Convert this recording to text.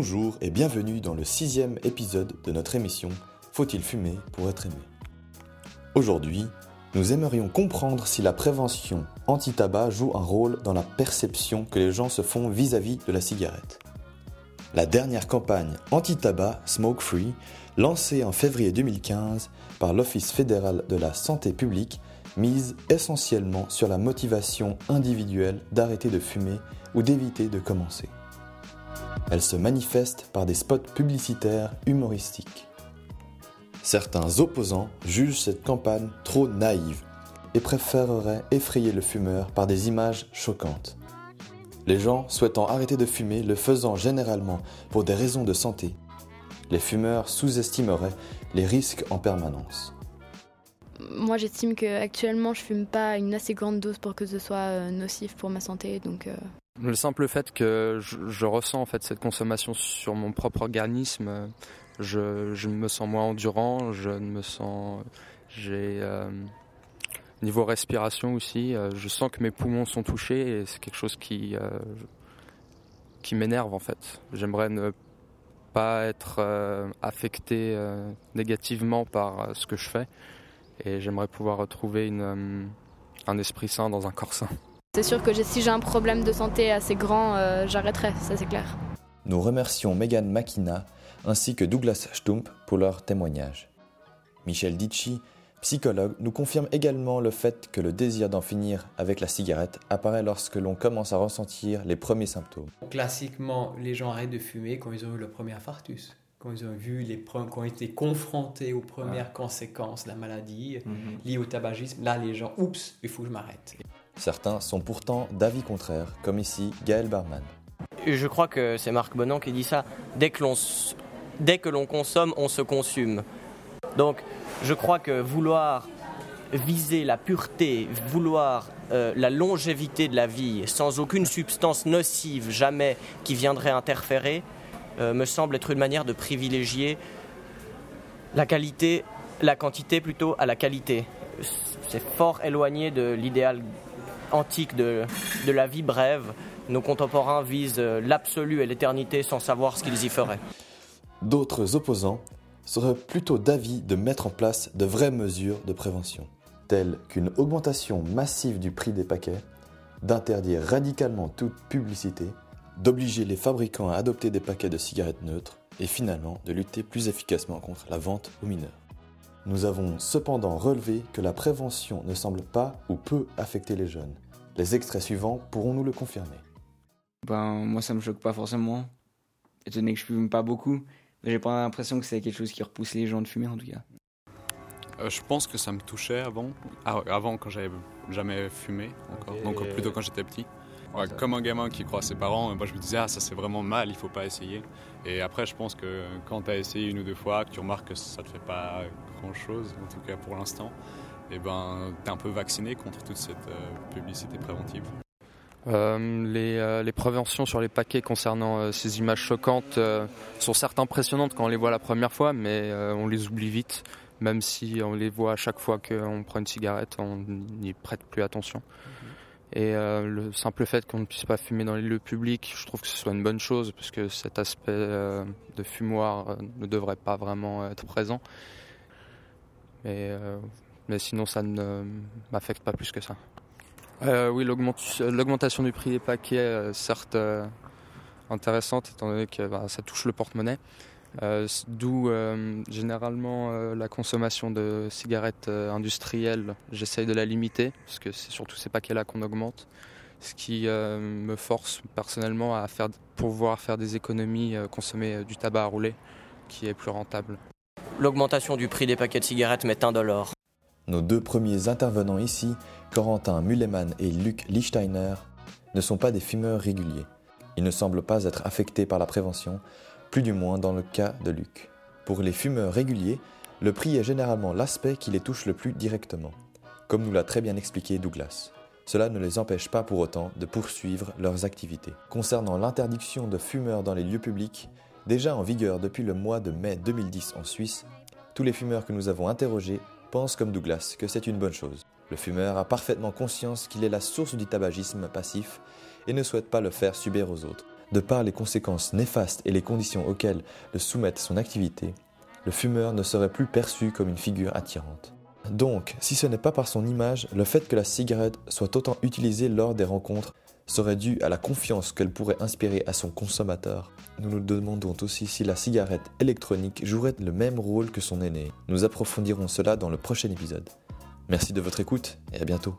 Bonjour et bienvenue dans le sixième épisode de notre émission Faut-il fumer pour être aimé? Aujourd'hui, nous aimerions comprendre si la prévention anti-tabac joue un rôle dans la perception que les gens se font vis-à-vis de la cigarette. La dernière campagne anti-tabac Smoke Free, lancée en février 2015 par l'Office fédéral de la santé publique, mise essentiellement sur la motivation individuelle d'arrêter de fumer ou d'éviter de commencer. Elle se manifeste par des spots publicitaires humoristiques. Certains opposants jugent cette campagne trop naïve et préféreraient effrayer le fumeur par des images choquantes. Les gens souhaitant arrêter de fumer le faisant généralement pour des raisons de santé, les fumeurs sous-estimeraient les risques en permanence. Moi, j'estime qu'actuellement, je fume pas une assez grande dose pour que ce soit euh, nocif pour ma santé, donc. Euh, le simple fait que je, ressens en fait cette consommation sur mon propre organisme, je, me sens moins endurant, je me sens, j'ai euh, niveau respiration aussi, je sens que mes poumons sont touchés et c'est quelque chose qui qui m'énerve en fait. J'aimerais ne pas être affecté négativement par ce que je fais et j'aimerais pouvoir retrouver une, euh, un esprit sain dans un corps sain. C'est sûr que si j'ai un problème de santé assez grand, euh, j'arrêterai, ça c'est clair. Nous remercions Megan Makina ainsi que Douglas Stump pour leur témoignage. Michel Ditchy, psychologue, nous confirme également le fait que le désir d'en finir avec la cigarette apparaît lorsque l'on commence à ressentir les premiers symptômes. Classiquement, les gens arrêtent de fumer quand ils ont eu le premier infarctus quand ils ont vu les quand ont été confrontés aux premières conséquences de la maladie mhm. liée au tabagisme, là les gens, oups, il faut que je m'arrête. Certains sont pourtant d'avis contraire, comme ici Gaël Barman. Je crois que c'est Marc Bonan qui dit ça. Dès que l'on consomme, on se consume. Donc, je crois que vouloir viser la pureté, vouloir euh, la longévité de la vie sans aucune substance nocive jamais qui viendrait interférer, euh, me semble être une manière de privilégier la qualité, la quantité plutôt à la qualité. C'est fort éloigné de l'idéal antique de, de la vie brève. Nos contemporains visent euh, l'absolu et l'éternité sans savoir ce qu'ils y feraient. D'autres opposants seraient plutôt d'avis de mettre en place de vraies mesures de prévention, telles qu'une augmentation massive du prix des paquets, d'interdire radicalement toute publicité, d'obliger les fabricants à adopter des paquets de cigarettes neutres et finalement de lutter plus efficacement contre la vente aux mineurs. Nous avons cependant relevé que la prévention ne semble pas ou peu affecter les jeunes. Les extraits suivants pourront nous le confirmer. Ben, moi ça me choque pas forcément, étant donné que je fume pas beaucoup, mais j'ai pas l'impression que c'est quelque chose qui repousse les gens de fumer en tout cas. Euh, je pense que ça me touchait avant, ah, avant quand j'avais jamais fumé encore, donc plutôt quand j'étais petit comme un gamin qui croit à ses parents, moi je me disais, ah ça c'est vraiment mal, il faut pas essayer. Et après, je pense que quand tu as essayé une ou deux fois, que tu remarques que ça te fait pas grand chose, en tout cas pour l'instant, et eh ben tu es un peu vacciné contre toute cette euh, publicité préventive. Euh, les, euh, les, préventions sur les paquets concernant ces images choquantes sont certes impressionnantes quand on les voit la première fois, mais on les oublie vite. Même si on les voit à chaque fois qu'on prend une cigarette, on n'y prête plus attention. Et euh, le simple fait qu'on ne puisse pas fumer dans les lieux publics, je trouve que ce soit une bonne chose, parce que cet aspect de fumoir ne devrait pas vraiment être présent. Mais, mais sinon, ça ne m'affecte pas plus que ça. oui, l'augmentation du prix des paquets, certes intéressante, étant donné que bah, ça touche le porte-monnaie. Euh, d'où euh, généralement euh, la consommation de cigarettes industrielles, j'essaye de la limiter, parce que c'est surtout ces paquets-là qu'on augmente, ce qui me force personnellement à faire, pouvoir faire des économies, consommer du tabac à rouler, qui est plus rentable. L'augmentation du prix des paquets de cigarettes m'est indolore. Nos deux premiers intervenants ici, Corentin Mulleman et Luc Lichsteiner, ne sont pas des fumeurs réguliers. Ils ne semblent pas être affectés par la prévention, plus du moins dans le cas de Luc. Pour les fumeurs réguliers, le prix est généralement l'aspect qui les touche le plus directement, comme nous l'a très bien expliqué Douglas. Cela ne les empêche pas pour autant de poursuivre leurs activités. Concernant l'interdiction de fumeurs dans les lieux publics, déjà en vigueur depuis le mois de mai 2010 en Suisse, tous les fumeurs que nous avons interrogés pensent comme Douglas que c'est une bonne chose. Le fumeur a parfaitement conscience qu'il est la source du tabagisme passif et ne souhaite pas le faire subir aux autres. de par les conséquences néfastes et les conditions auxquelles le soumettent son activité, le fumeur ne serait plus perçu comme une figure attirante. Donc, si ce n'est pas par son image, le fait que la cigarette soit autant utilisée lors des rencontres serait dû à la confiance qu'elle pourrait inspirer à son consommateur. Nous nous demandons aussi si la cigarette électronique jouerait le même rôle que son aîné. Nous approfondirons cela dans le prochain épisode. Merci de votre écoute et à bientôt.